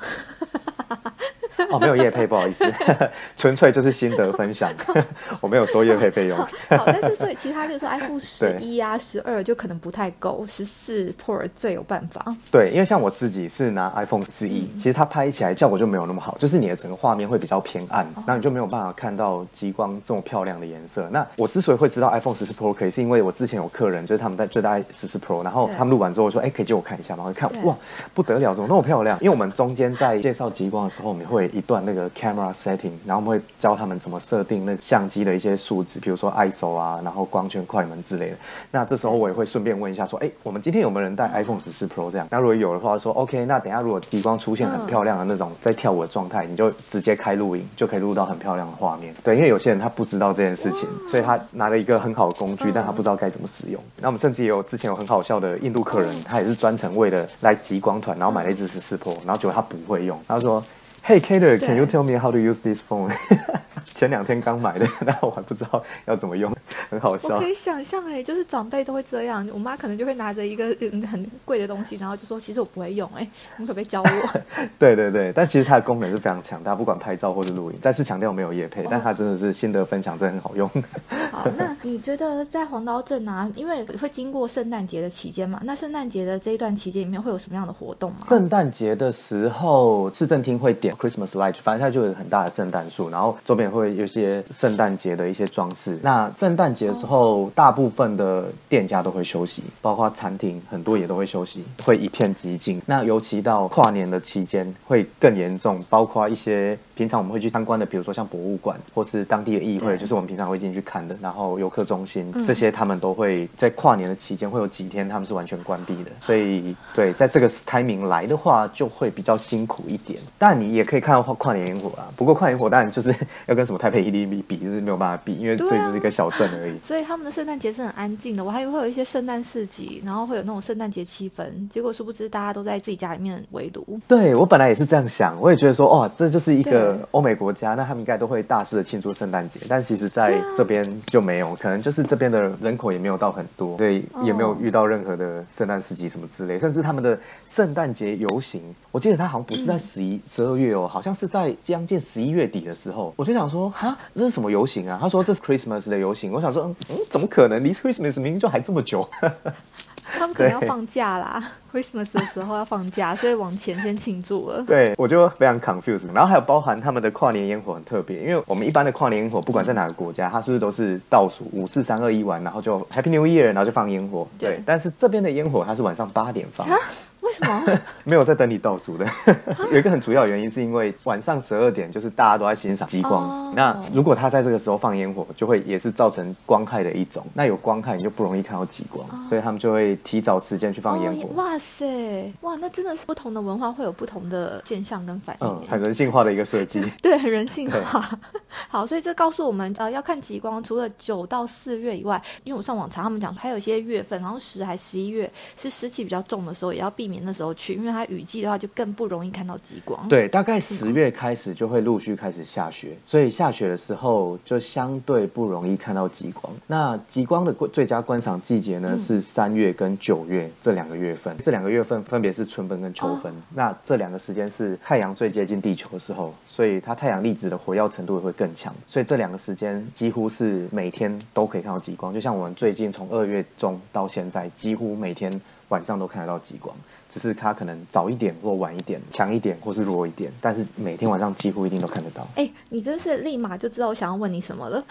哦，没有叶配，不好意思，纯粹就是心得分享，我没有收叶配费用。好，但是所以其他就是说 iPhone 十一啊、十二就可能不太够，十四 Pro 最有办法。对，因为像我自己是拿 iPhone 十一，其实它拍起来效果就没有那么好，就是你的整个画面会比较偏暗，那你就没有办法看到极光这么漂亮的颜色。那我之所以会知道 iPhone 十四 Pro 可以，是因为我之前有客人，就是他们在最大十四 Pro，然后他们录完之后说，哎，可以借我看一下吗？我看，哇，不得了，怎么那么漂亮？因为我们中间在介绍极光的时候，我们会一段那个 camera setting，然后我们会教他们怎么设定那相机的一些数值，比如说 ISO 啊，然后光圈、快门之类的。那这时候我也会顺便问一下，说，哎，我们今天有没有人带 iPhone 十四 Pro 这样？那如果有的话，说 OK，那等下如果极光出现很漂亮的那种在跳舞的状态，你就直接开录影，就可以录到很漂亮的画面。对，因为有些人他不知道这件事情，所以他拿了一个很好的工具，但他不知道该怎么使用。那我们甚至也有之前有很好笑的印度客人，他也是专程为了来极光团，然后买了一支十四 Pro，然后结果他不会用，他说。Hey Kater, can you tell me how to use this phone? 前两天刚买的，但我还不知道要怎么用，很好笑。我可以想象哎，就是长辈都会这样，我妈可能就会拿着一个很贵的东西，然后就说：“其实我不会用，哎，你可不可以教我？” 对对对，但其实它的功能是非常强大，不管拍照或者录影。再次强调，没有夜配，但它真的是心得分享，真的很好用。好，那你觉得在黄刀镇啊，因为会经过圣诞节的期间嘛？那圣诞节的这一段期间里面会有什么样的活动吗？圣诞节的时候，市政厅会点 Christmas light，反正它就有很大的圣诞树，然后周边会有些圣诞节的一些装饰。那圣诞节的时候，大部分的店家都会休息，包括餐厅很多也都会休息，会一片寂静。那尤其到跨年的期间会更严重，包括一些平常我们会去参观的，比如说像博物馆或是当地的议会，就是我们平常会进去看的。然后游客中心这些，他们都会在跨年的期间会有几天他们是完全关闭的，所以对，在这个 timing 来的话就会比较辛苦一点。但你也可以看到跨年烟火啊，不过跨年烟火当然就是要跟什么台北一零比比，就是没有办法比，因为这就是一个小镇而已。所以他们的圣诞节是很安静的，我还以为会有一些圣诞市集，然后会有那种圣诞节气氛，结果殊不知大家都在自己家里面围炉。对我本来也是这样想，我也觉得说，哦，这就是一个欧美国家，那他们应该都会大肆的庆祝圣诞节，但其实在这边。就没有，可能就是这边的人口也没有到很多，所以也没有遇到任何的圣诞市集什么之类，甚至他们的圣诞节游行，我记得他好像不是在十一、十二月哦，好像是在将近十一月底的时候，我就想说，哈，这是什么游行啊？他说这是 Christmas 的游行，我想说，嗯，怎么可能？离 Christmas 明明就还这么久。他们可能要放假啦，Christmas 的时候要放假，所以往前先庆祝了。对，我就非常 confused。然后还有包含他们的跨年烟火很特别，因为我们一般的跨年烟火，不管在哪个国家，它是不是都是倒数五四三二一完，然后就 Happy New Year，然后就放烟火。对但是这边的烟火它是晚上八点放。啊？为什么？没有在等你倒数的，有一个很主要的原因是因为晚上十二点就是大家都在欣赏极光，哦那如果他在这个时候放烟火，就会也是造成光害的一种。那有光害你就不容易看到极光，所以他们就会提早时间去放烟火。哦哇塞，哇，那真的是不同的文化会有不同的现象跟反应嗯，很人性化的一个设计。对，很人性化。好，所以这告诉我们，呃，要看极光，除了九到四月以外，因为我上网查，他们讲还有一些月份，然后十还十一月是湿气比较重的时候，也要避免那时候去，因为它雨季的话就更不容易看到极光。，对，大概十月开始就会陆续开始下雪，所以下雪的时候就相对不容易看到极光。那极光的最佳观赏季节呢、嗯是三月跟九月这两个月份，这两个月份分别是春分跟秋分。那这两个时间是太阳最接近地球的时候，所以它太阳粒子的活跃程度也会更强，所以这两个时间几乎是每天都可以看到极光。就像我们最近从二月中到现在，几乎每天晚上都看得到极光。只是他可能早一点或晚一点，强一点或是弱一点，但是每天晚上几乎一定都看得到。哎，你真是立马就知道我想要问你什么了。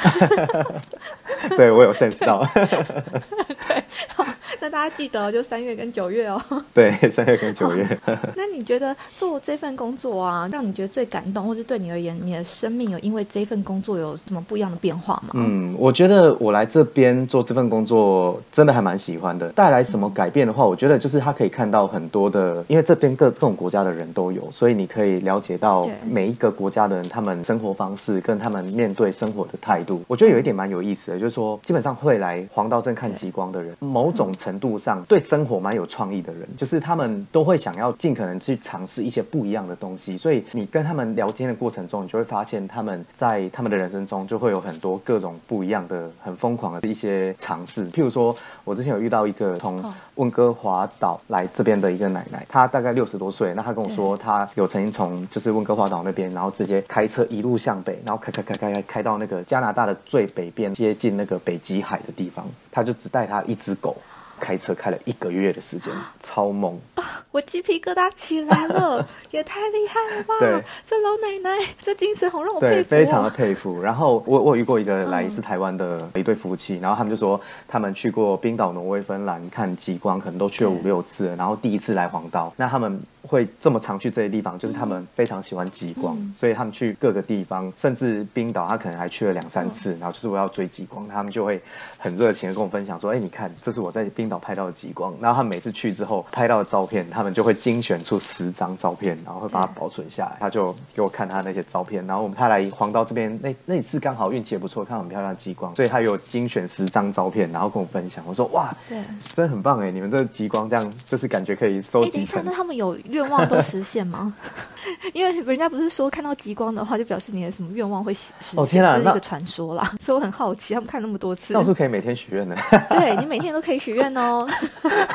对我有 sense 到，对，好，那大家记得就三月跟九月哦。对，三月跟九月。那你觉得做这份工作啊，让你觉得最感动，或是对你而言，你的生命有因为这份工作有什么不一样的变化吗？嗯，我觉得我来这边做这份工作真的还蛮喜欢的。带来什么改变的话，我觉得就是他可以看到很多的，因为这边各各种国家的人都有，所以你可以了解到每一个国家的人他们生活方式跟他们面对生活的态度。我觉得有一点蛮有意思的，就是说基本上会来黄道镇看极光的人，某种程度上对生活蛮有创意的人，就是他们都会想要尽可能去尝试一些不一样的东西。所以你跟他们聊天的过程中，你就会发现他们在他们的人生中就会有很多各种不一样的、很疯狂的一些尝试。譬如说，我之前有遇到一个从哦温哥华岛来这边的一个奶奶，她大概六十多岁，那她跟我说，她有曾经从就是温哥华岛那边，然后直接开车一路向北，然后开开开开开开到那个加拿大的最北边，接近那个北极海的地方，她就只带她一只狗。开车开了一个月的时间，超猛啊。我鸡皮疙瘩起来了，也太厉害了吧！对，这老奶奶这精神好让我佩对，服、哦，非常的佩服。然后我我遇过一个来嗯自台湾的一对夫妻，然后他们就说他们去过冰岛、挪威、芬兰看极光，可能都去了五六次，然后第一次来黄岛。那他们会这么常去这些地方，就是他们非常喜欢极光，嗯所以他们去各个地方，甚至冰岛，他可能还去了两三次，然后就是我要追极光，他们就会很热情的跟我分享说：“哎，你看，这是我在冰岛拍到的极光。”然后他们每次去之后拍到的照片，他们就会精选出十张照片，然后会把它保存下来。他就给我看他那些照片，然后我们他来黄岛这边那那一次刚好运气也不错，看到很漂亮的极光，所以他有精选十张照片，然后跟我分享。我说：“哇，对。真的很棒哎！你们这个极光这样，就是感觉可以收集成那他们有愿望都实现吗？因为人家不是说看到极光的话，就表示你的什么愿望会实实现，哦天啊这是一个传说啦。所以我很好奇，他们看那么多次那，我是可以每天许愿呢，对你每天都可以许愿哦，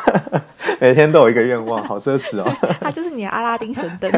每天都有一个愿望，好奢侈哦。它就是你的阿拉丁神灯。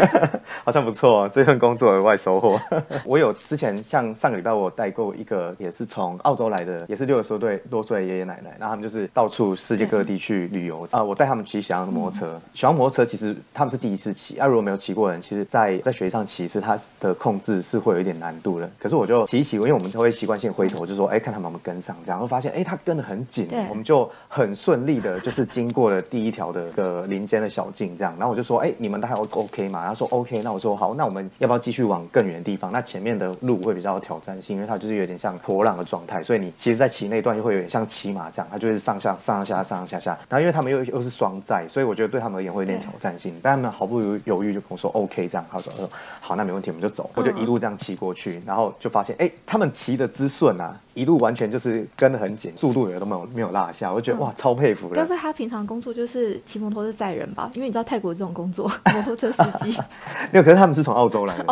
好像不错哦，这份工作额外收获。我有之前像上个礼拜我有带过一个也是从澳洲来的，也是六十多岁多岁的爷爷奶奶，然后他们就是到处世界各地去旅游啊、我带他们骑小羊的摩托车，小羊摩托车其实他们是第一次骑，啊如果没有骑过的人，其实在在雪地上骑是它的控制是会有一点难度的。可是我就骑一骑，因为我们都会习惯性回头，就说哎看他们有没有跟上，这样会发现哎他跟得很紧，我们就很顺利的就是经过了第一条的个林间的小径，这样，然后我就说哎你们都还 O O K 吗？他说 OK，那我说好，那我们要不要继续往更远的地方？那前面的路会比较有挑战性，因为它就是有点像波浪的状态，所以你其实，在骑那段又会有点像骑马这样，它就是上下上上下上下下。然后因为他们又又是双载，所以我觉得对他们而言会有点挑战性。但他们毫不犹豫就跟我说 OK 这样，他说他说好，那没问题，我们就走。我就一路这样骑过去，然后就发现哎，他们骑的之顺啊，一路完全就是跟得很紧，速度也都没有没有落下，我就觉得哇超佩服的该不。会他平常工作就是骑摩托车载人吧？因为你知道泰国这种工作，摩托车司机。没有可是他们是从澳洲来的，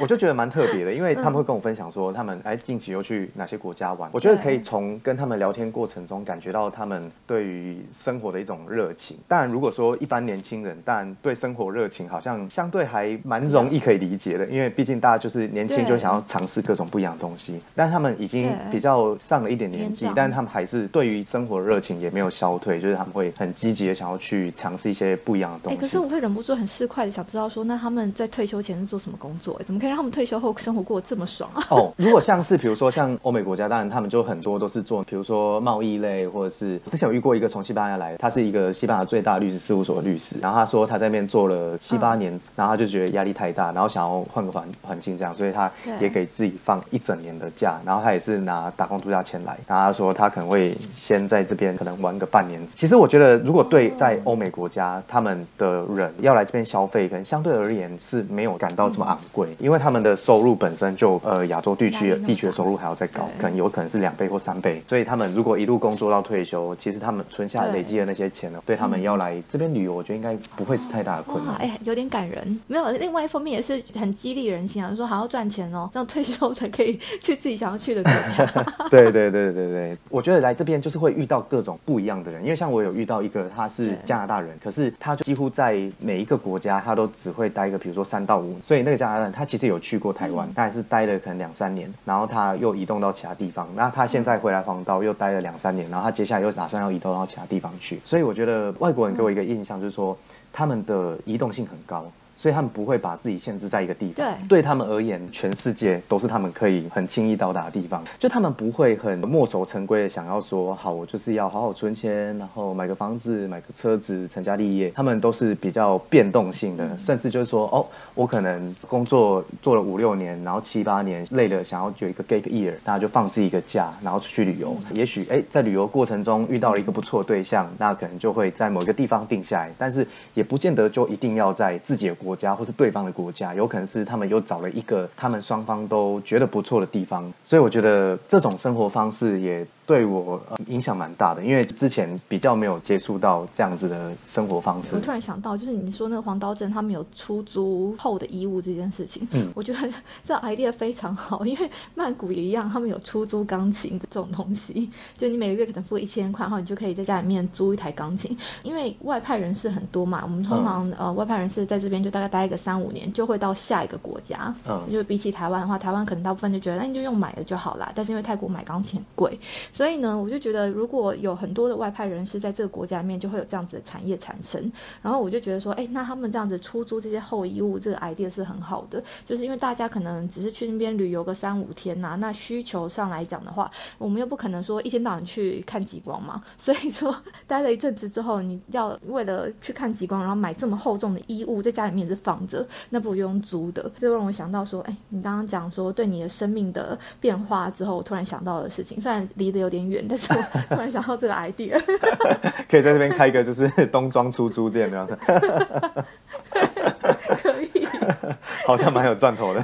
我就觉得蛮特别的，因为他们会跟我分享说他们哎近期又去哪些国家玩，我觉得可以从跟他们聊天过程中感觉到他们对于生活的一种热情。当然，如果说一般年轻人，但对生活热情好像相对还蛮容易可以理解的，因为毕竟大家就是年轻就想要尝试各种不一样的东西，但他们已经比较上了一点年纪，但他们还是对于生活热情也没有消退，就是他们会很积极的想要去尝试一些不一样的东西。可是我会忍不住很市侩的想知道说，那他们在退休前是做什么工作？怎么可以让他们退休后生活过得这么爽啊？哦，如果像是比如说像欧美国家，当然他们就很多都是做，比如说贸易类，或者是之前有遇过一个从西班牙来，他是一个西班牙最大律师事务所的律师，然后他说他在那边做了七八年，然后他就觉得压力太大，然后想要换个环环境这样，所以他也给自己放一整年的假，然后他也是拿打工度假签来，然后他说他可能会先在这边可能玩个半年。其实我觉得如果对在欧美国家他们的人要来这边消费，可能相对而言是没有感到这么昂贵，因为他们的收入本身就呃亚洲地区地区的收入还要再高，可能有可能是两倍或三倍，所以他们如果一路工作到退休，其实他们存下累积的那些钱呢，对他们要来这边旅游，我觉得应该不会是太大的困难。哎，有点感人。没有，另外一方面也是很激励人心啊，说好好赚钱哦，这样退休才可以去自己想要去的国家。对对对对对，我觉得来这边就是会遇到各种不一样的人，因为像我有遇到一个他是加拿大人，可是他就几乎在每一个国家他都只会待个，比如说三到五，所以那个加拿大人他其实有去过台湾，他还是待了可能两三年，然后他又移动到其他地方，那他现在回来黄岛又待了两三年，然后他接下来又打算要移动到其他地方去，所以我觉得外国人给我一个印象就是说他们的移动性很高。所以他们不会把自己限制在一个地方。对，对他们而言，全世界都是他们可以很轻易到达的地方。就他们不会很墨守成规的想要说，好，我就是要好好存钱，然后买个房子、买个车子，成家立业。他们都是比较变动性的，甚至就是说，哦，我可能工作做了五六年，然后七八年累了，想要有一个 gap year，大家就放自己一个假，然后出去旅游。也许，哎，在旅游过程中遇到了一个不错的对象，那可能就会在某一个地方定下来。但是也不见得就一定要在自己的国。家或是对方的国家，有可能是他们又找了一个他们双方都觉得不错的地方，所以我觉得这种生活方式也。对我影响蛮大的，因为之前比较没有接触到这样子的生活方式。我突然想到，就是你说那个黄刀镇他们有出租后的衣物这件事情，嗯，我觉得 这 idea 非常好，因为曼谷也一样，他们有出租钢琴这种东西，就你每个月可能付一千块，然后你就可以在家里面租一台钢琴。因为外派人士很多嘛，我们通常呃外派人士在这边就大概待一个三五年，就会到下一个国家。嗯，就是比起台湾的话，台湾可能大部分就觉得那你就用买的就好啦。但是因为泰国买钢琴贵。所以呢，我就觉得如果有很多的外派人士在这个国家里面，就会有这样子的产业产生。然后我就觉得说，哎，那他们这样子出租这些后衣物，这个 idea 是很好的。就是因为大家可能只是去那边旅游个三五天呐，那需求上来讲的话，我们又不可能说一天到晚去看极光嘛。所以说，待了一阵子之后，你要为了去看极光，然后买这么厚重的衣物在家里面是放着，那不如用租的。这让我想到说，哎，你刚刚讲说对你的生命的变化之后，我突然想到的事情，虽然离得有点远。但是我 突然想到这个 idea，可以在这边开一个就是 冬装出租店这样子，可以。好像蛮有赚头的，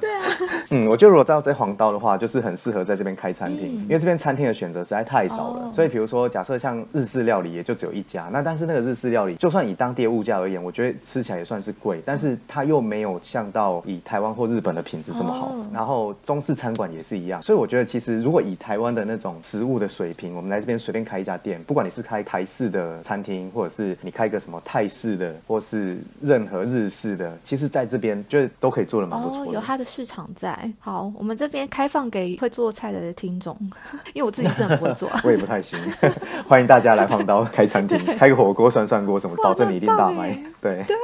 对啊，嗯，我觉得如果在在黄刀的话，就是很适合在这边开餐厅，因为这边餐厅的选择实在太少了。所以，比如说，假设像日式料理，也就只有一家。那但是那个日式料理，就算以当地的物价而言，我觉得吃起来也算是贵，但是它又没有像到以台湾或日本的品质这么好。然后中式餐馆也是一样，所以我觉得其实如果以台湾的那种食物的水平，我们来这边随便开一家店，不管你是开台式的餐厅，或者是你开一个什么泰式的，或是任何日式的，其实在这边。觉得都可以做的蛮不错的，有它的市场在。好，我们这边开放给会做菜的听众，因为我自己是很不会做，我也不太行。欢迎大家来放刀开餐厅，开个火锅、涮涮锅什么，保证你一定大卖。对对，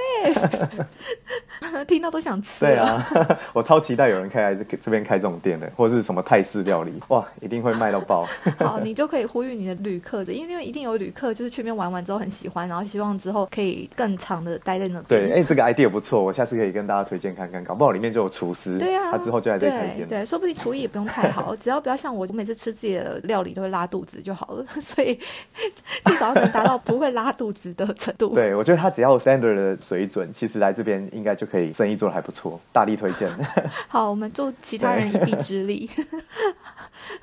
听到都想吃。对啊，我超期待有人开来这这边开这种店的，或者是什么泰式料理，哇，一定会卖到爆。好，你就可以呼吁你的旅客的，因为因为一定有旅客就是去那边玩完之后很喜欢，然后希望之后可以更长的待在那边。对，哎，这个 idea 不错，我下次可以跟大家推荐看看，搞不好里面就有厨师。对啊，他之后就在这开店。对，说不定厨艺也不用太好，只要不要像我，我每次吃自己的料理都会拉肚子就好了。所以至少能达到不会拉肚子的程度。对，我觉得他只要 standard 的水准。其实来这边应该就可以生意做的还不错，大力推荐。好，我们助其他人一臂之力。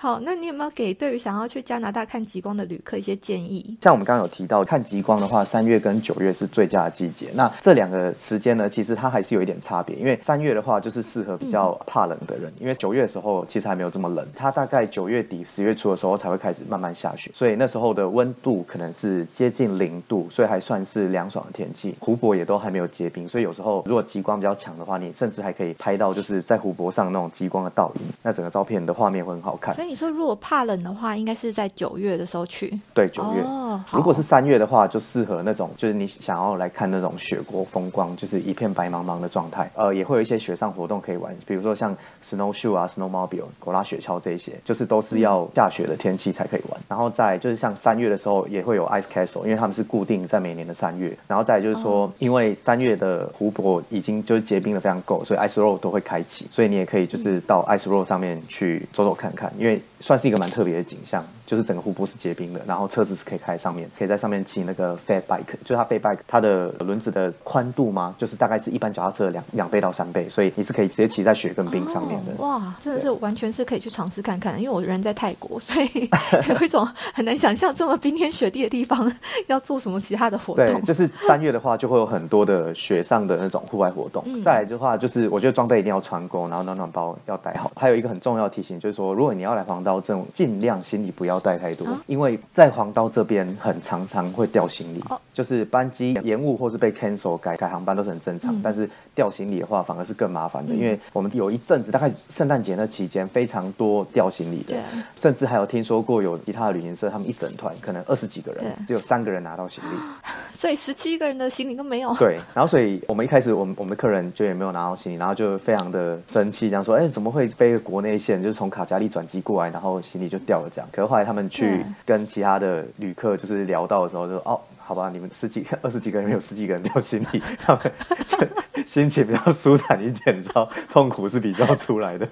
好，那你有没有给对于想要去加拿大看极光的旅客一些建议？像我们刚刚有提到，看极光的话，三月跟九月是最佳的季节。那这两个时间呢，其实它还是有一点差别。因为三月的话，就是适合比较怕冷的人，因为九月的时候其实还没有这么冷，它大概九月底十月初的时候才会开始慢慢下雪，所以那时候的温度可能是接近零度，所以还算是凉爽的天气。湖泊也都还没有结冰，所以有时候如果极光比较强的话，你甚至还可以拍到就是在湖泊上那种极光的倒影，那整个照片的画面会很好看。所以你说如果怕冷的话，应该是在九月的时候去。对，九月。哦，如果是三月的话，就适合那种就是你想要来看那种雪国风光，就是一片白茫茫的状态。呃，也会有一些雪上活动可以玩，比如说像 snowshoe 啊、snowmobile、狗拉雪橇这些，就是都是要下雪的天气才可以玩。然后再就是像三月的时候也会有 ice castle，因为他们是固定在每年的三月。然后再就是说，因为三月的湖泊已经就是结冰的非常够，所以 ice road 都会开启，所以你也可以就是到 ice road 上面去走走看看，因为算是一个蛮特别的景象，就是整个湖泊是结冰的，然后车子是可以开上面，可以在上面骑那个 fat bike，就是它 fat bike 它的轮子的宽度嘛，就是大概是一般脚踏车的两两倍到三倍，所以你是可以直接骑在雪跟冰上面的。哦哇，真的是完全是可以去尝试看看，因为我人在泰国，所以有一种很难想象这么冰天雪地的地方要做什么其他的活对，动。就是三月的话，就会有很多的雪上的那种户外活动。嗯再来的话，就是我觉得装备一定要穿够，然后暖暖包要带好。还有一个很重要的提醒，就是说，如果你要来黄刀镇，尽量行李不要带太多，啊？因为在黄刀这边很常常会掉行李，哦。就是班机延误或是被 cancel 改改航班都是很正常，嗯。但是掉行李的话反而是更麻烦的，因为我们有一阵子大概圣诞节那期间非常多掉行李的对，甚至还有听说过有其他的旅行社，他们一整团可能二十几个人，只有三个人拿到行李。所以十七个人的行李都没有。对，然后所以我们一开始我们我们的客人就也没有拿到行李，然后就非常的生气，这样说，哎，怎么会飞国内线，就是从卡加利转机过来，然后行李就掉了这样。可是后来他们去跟其他的旅客就是聊到的时候就，说哦，好吧，你们十几二十几个人没有十几个人掉行李，他们 心情比较舒坦一点，你知道，痛苦是比较出来的。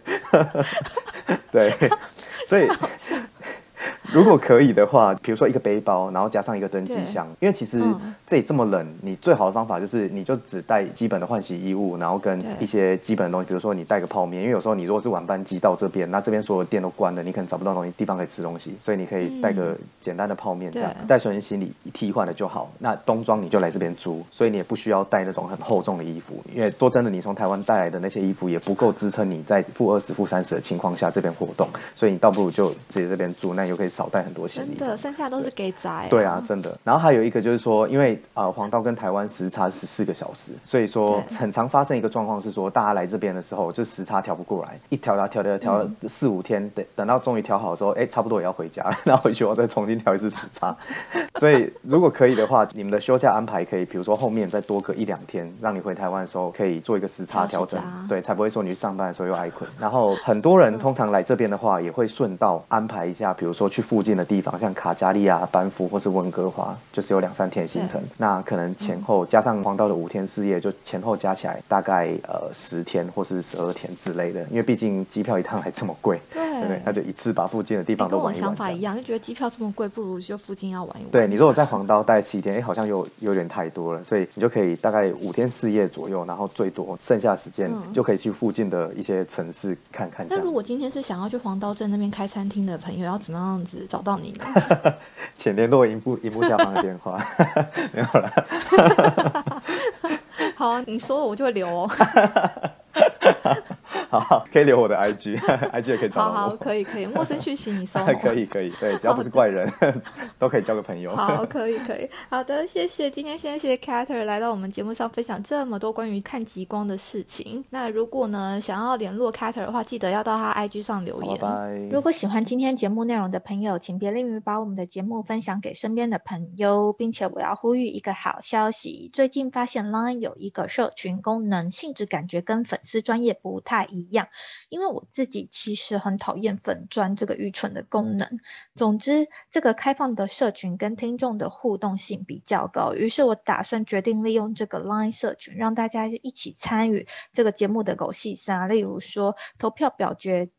对，所以。如果可以的话，比如说一个背包，然后加上一个登机箱，因为其实嗯。这里这么冷，你最好的方法就是你就只带基本的换洗衣物，然后跟一些基本的东西，比如说你带个泡面，因为有时候你如果是晚班机到这边，那这边所有店都关了，你可能找不到东西地方可以吃东西，所以你可以带个简单的泡面这样，带随身行李替换了就好。那冬装你就来这边租，所以你也不需要带那种很厚重的衣服，因为说真的，你从台湾带来的那些衣服也不够支撑你在负二十、负三十的情况下这边活动，所以你倒不如就直接这边住，那你就可以少带很多行李。真的，剩下都是给仔。对啊，，真的。然后还有一个就是说，因为呃黄道跟台湾时差十四个小时，所以说很常发生一个状况是说，大家来这边的时候就时差调不过来，一调调调调调嗯四五天，等等到终于 调好的时候，哎，差不多也要回家了，然后回去我再重新调一次时差。所以如果可以的话，你们的休假安排可以，比如说后面再多个一两天，让你回台湾的时候可以做一个时差调整对，才不会说你去上班的时候又挨困。然后很多人通常来这边的话，也会顺道安排一下，比如说去附近的地方，像卡加利亚、班夫或是温哥华，就是有两三天行程。那可能前后加上黄道的五天四夜，就前后加起来大概呃十天或是十二天之类的。因为毕竟机票一趟还这么贵，对对不对？那就一次把附近的地方都玩一玩。想法一样，就觉得机票这么贵，不如就附近要玩一玩。对你如果在黄刀待七天，哎，好像又有点太多了，所以你就可以大概五天四夜左右，然后最多剩下时间嗯就可以去附近的一些城市看看。那如果今天是想要去黄刀镇那边开餐厅的朋友，要怎么样子找到你呢？请联络荧幕荧幕下方的电话，没有了。好啊，你说了我就会留哦。好，可以留我的 IG，IG 也可以找好好，可以可以，陌生讯息你搜。可以可以，对，只要不是怪人，都可以交个朋友。好，可以可以，好的，谢谢。今天谢谢 Cater 来到我们节目上分享这么多关于看极光的事情。那如果呢想要联络 Cater 的话，记得要到他 IG 上留，言。拜拜。如果喜欢今天节目内容的朋友，请别吝于把我们的节目分享给身边的朋友，并且我要呼吁一个好消息：最近发现 Line 有一个社群功能，性质感觉跟粉丝专业不太一样。因为我自己其实很讨厌粉钻这个愚蠢的功能。总之，这个开放的社群跟听众的互动性比较高，于是我打算决定利用这个 Line 社群，让大家一起参与这个节目的狗戏三，例如说投票表决。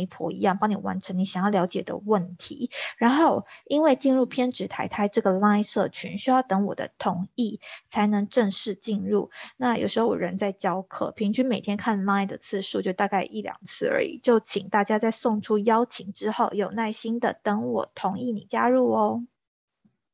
媒婆一样，帮你完成你想要了解的问题。然后，因为进入偏执台台这个 Line 社群，需要等我的同意才能正式进入。那有时候我人在教课，平均每天看 Line 的次数就大概一两次而已。就请大家在送出邀请之后，有耐心的等我同意你加入哦。